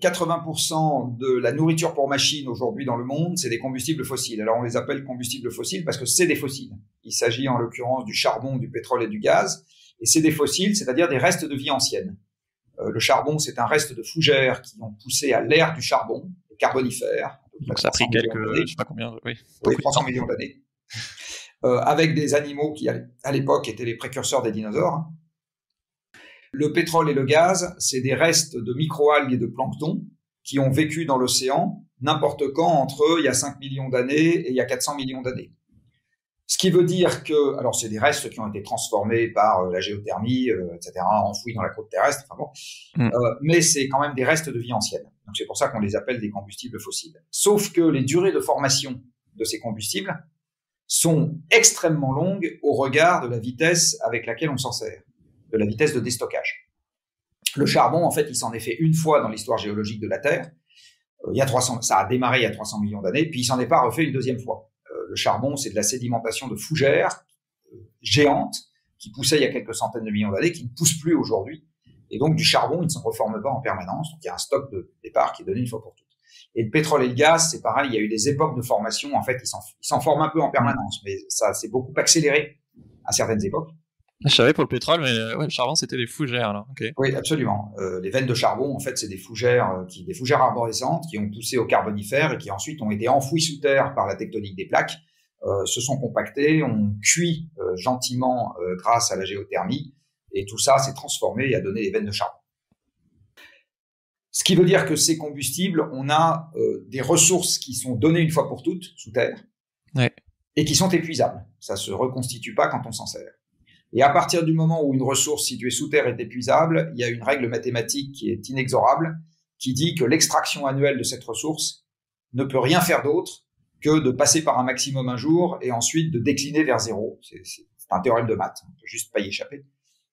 80% de la nourriture pour machines aujourd'hui dans le monde, c'est des combustibles fossiles. Alors on les appelle combustibles fossiles parce que c'est des fossiles. Il s'agit en l'occurrence du charbon, du pétrole et du gaz. Et c'est des fossiles, c'est-à-dire des restes de vie ancienne. Euh, le charbon, c'est un reste de fougères qui ont poussé à l'ère du charbon, le carbonifère. Donc ça a pris quelques, je sais pas combien, oui. oui 300 millions d'années. Euh, avec des animaux qui, à l'époque, étaient les précurseurs des dinosaures. Le pétrole et le gaz, c'est des restes de microalgues et de plancton qui ont vécu dans l'océan n'importe quand entre il y a 5 millions d'années et il y a 400 millions d'années. Ce qui veut dire que, alors c'est des restes qui ont été transformés par euh, la géothermie, euh, etc., enfouis dans la croûte terrestre, enfin bon, mm. euh, mais c'est quand même des restes de vie ancienne. Donc c'est pour ça qu'on les appelle des combustibles fossiles. Sauf que les durées de formation de ces combustibles sont extrêmement longues au regard de la vitesse avec laquelle on s'en sert de la vitesse de déstockage. Le charbon, en fait, il s'en est fait une fois dans l'histoire géologique de la Terre. Euh, il y a 300, ça a démarré il y a 300 millions d'années, puis il s'en est pas refait une deuxième fois. Euh, le charbon, c'est de la sédimentation de fougères euh, géantes qui poussaient il y a quelques centaines de millions d'années, qui ne poussent plus aujourd'hui. Et donc, du charbon, il ne se reforme pas en permanence. Donc, il y a un stock de départ qui est donné une fois pour toutes. Et le pétrole et le gaz, c'est pareil, il y a eu des époques de formation. En fait, ils s'en forment un peu en permanence, mais ça s'est beaucoup accéléré à certaines époques. Je savais pour le pétrole, mais euh, ouais, le charbon, c'était des fougères, alors. Oui, absolument. Euh, les veines de charbon, en fait, c'est des fougères, euh, qui, des fougères arborescentes qui ont poussé au carbonifère et qui ensuite ont été enfouies sous terre par la tectonique des plaques, euh, se sont compactées, ont cuit euh, gentiment grâce à la géothermie, et tout ça s'est transformé et a donné des veines de charbon. Ce qui veut dire que ces combustibles, on a des ressources qui sont données une fois pour toutes sous terre, ouais. et qui sont épuisables. Ça se reconstitue pas quand on s'en sert. Et à partir du moment où une ressource située sous terre est épuisable, il y a une règle mathématique qui est inexorable, qui dit que l'extraction annuelle de cette ressource ne peut rien faire d'autre que de passer par un maximum un jour et ensuite de décliner vers zéro. C'est un théorème de maths, on peut juste pas y échapper.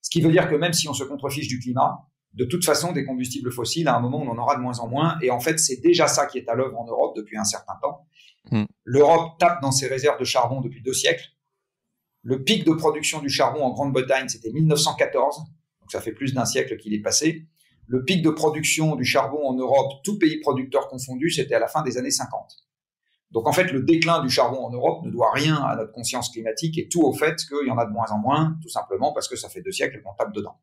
Ce qui veut dire que même si on se contrefiche du climat, de toute façon, des combustibles fossiles, à un moment, on en aura de moins en moins. Et en fait, c'est déjà ça qui est à l'œuvre en Europe depuis un certain temps. Hmm. L'Europe tape dans ses réserves de charbon depuis deux siècles. Le pic de production du charbon en Grande-Bretagne, c'était 1914, donc ça fait plus d'un siècle qu'il est passé. Le pic de production du charbon en Europe, tout pays producteur confondu, c'était à la fin des années 50. Donc en fait, le déclin du charbon en Europe ne doit rien à notre conscience climatique et tout au fait qu'il y en a de moins en moins, tout simplement parce que ça fait deux siècles qu'on tape dedans.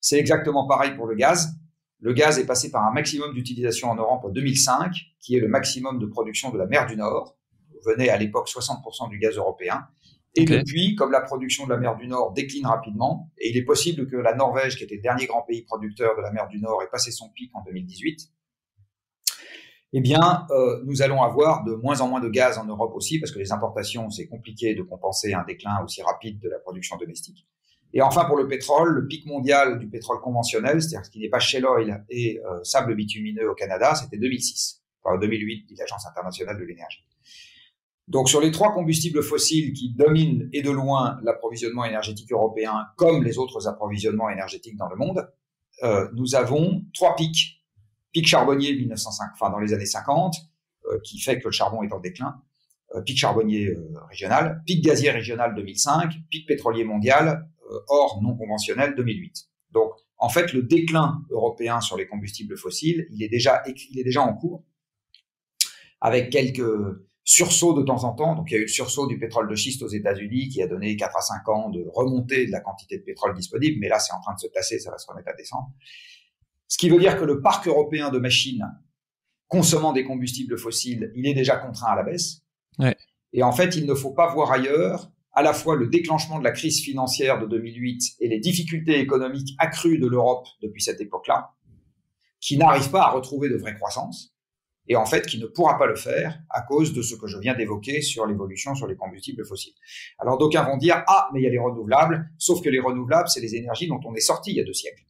C'est exactement pareil pour le gaz. Le gaz est passé par un maximum d'utilisation en Europe en 2005, qui est le maximum de production de la mer du Nord. Venait à l'époque 60% du gaz européen. Et depuis, comme la production de la mer du Nord décline rapidement, et il est possible que la Norvège, qui était le dernier grand pays producteur de la mer du Nord, ait passé son pic en 2018, eh bien, euh, nous allons avoir de moins en moins de gaz en Europe aussi, parce que les importations, c'est compliqué de compenser un déclin aussi rapide de la production domestique. Et enfin, pour le pétrole, le pic mondial du pétrole conventionnel, c'est-à-dire ce qui n'est pas shale oil et euh, sable bitumineux au Canada, c'était 2006, enfin 2008, dit l'Agence internationale de l'énergie. Donc sur les trois combustibles fossiles qui dominent et de loin l'approvisionnement énergétique européen, comme les autres approvisionnements énergétiques dans le monde, euh, nous avons trois pics. Pic charbonnier 1905, enfin dans les années 50, euh, qui fait que le charbon est en déclin. Euh, pic charbonnier régional, pic gazier régional 2005, pic pétrolier mondial hors non conventionnel 2008. Donc en fait le déclin européen sur les combustibles fossiles, il est déjà il est déjà en cours avec quelques sursaut de temps en temps. Donc il y a eu le sursaut du pétrole de schiste aux États-Unis qui a donné 4 à 5 ans de remontée de la quantité de pétrole disponible, mais là c'est en train de se tasser, ça va se remettre à descendre. Ce qui veut dire que le parc européen de machines consommant des combustibles fossiles, il est déjà contraint à la baisse. Ouais. Et en fait, il ne faut pas voir ailleurs à la fois le déclenchement de la crise financière de 2008 et les difficultés économiques accrues de l'Europe depuis cette époque-là, qui n'arrivent pas à retrouver de vraie croissance et en fait qui ne pourra pas le faire à cause de ce que je viens d'évoquer sur l'évolution sur les combustibles fossiles. Alors d'aucuns vont dire ah mais il y a les renouvelables, sauf que les renouvelables c'est les énergies dont on est sorti il y a deux siècles.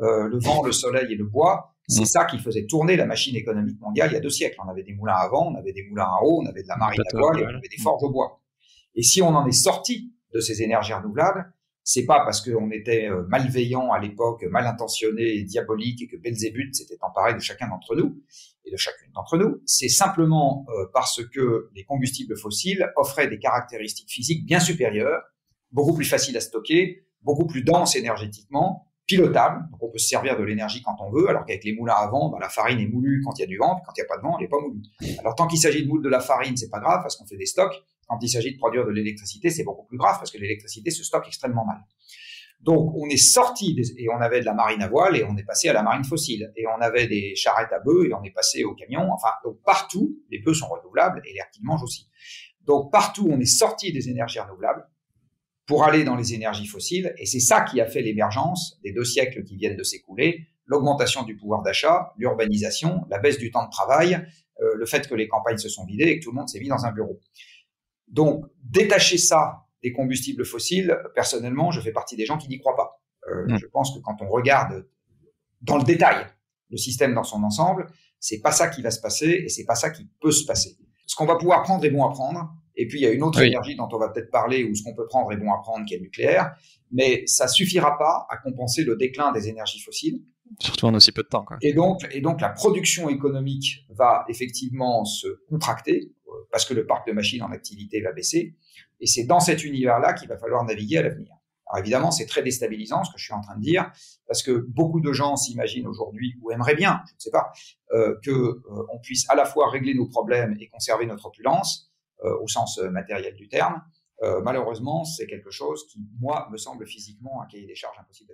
Euh, le vent, le soleil et le bois, c'est mmh. ça qui faisait tourner la machine économique mondiale il y a deux siècles. On avait des moulins à vent, on avait des moulins à eau, on avait de la marine à voile et on avait des forges au bois. Et si on en est sorti de ces énergies renouvelables, c'est pas parce qu'on était euh, malveillant à l'époque, mal intentionné diabolique et que Belzébuth s'était emparé de chacun d'entre nous et de chacune d'entre nous. C'est simplement euh, parce que les combustibles fossiles offraient des caractéristiques physiques bien supérieures, beaucoup plus faciles à stocker, beaucoup plus denses énergétiquement pilotable. Donc on peut se servir de l'énergie quand on veut, alors qu'avec les moulins à vent, bah, la farine est moulue quand il y a du vent, puis quand il n'y a pas de vent, elle n'est pas moulue. Alors tant qu'il s'agit de moudre de la farine, c'est pas grave parce qu'on fait des stocks. Quand il s'agit de produire de l'électricité, c'est beaucoup plus grave parce que l'électricité se stocke extrêmement mal. Donc on est sorti et on avait de la marine à voile et on est passé à la marine fossile et on avait des charrettes à bœufs et on est passé au camion. Enfin donc partout les bœufs sont renouvelables et les reptiles mangent aussi. Donc partout on est sorti des énergies renouvelables pour aller dans les énergies fossiles et c'est ça qui a fait l'émergence des deux siècles qui viennent de s'écouler, l'augmentation du pouvoir d'achat, l'urbanisation, la baisse du temps de travail, euh, le fait que les campagnes se sont vidées et que tout le monde s'est mis dans un bureau. Donc détacher ça des combustibles fossiles, personnellement, je fais partie des gens qui n'y croient pas. Euh, mm. Je pense que quand on regarde dans le détail le système dans son ensemble, c'est pas ça qui va se passer et c'est pas ça qui peut se passer. Ce qu'on va pouvoir prendre est bon à prendre. Et puis il y a une autre énergie dont on va peut-être parler ou ce qu'on peut prendre est bon à prendre qui est le nucléaire, mais ça suffira pas à compenser le déclin des énergies fossiles. Surtout en aussi peu de temps. Quoi. Et donc, et donc la production économique va effectivement se contracter parce que le parc de machines en activité va baisser. Et c'est dans cet univers-là qu'il va falloir naviguer à l'avenir. Alors évidemment, c'est très déstabilisant ce que je suis en train de dire, parce que beaucoup de gens s'imaginent aujourd'hui ou aimeraient bien, je ne sais pas, euh, que euh, on puisse à la fois régler nos problèmes et conserver notre opulence euh, au sens euh, matériel du terme. Malheureusement, c'est quelque chose qui, moi, me semble physiquement un cahier des charges impossible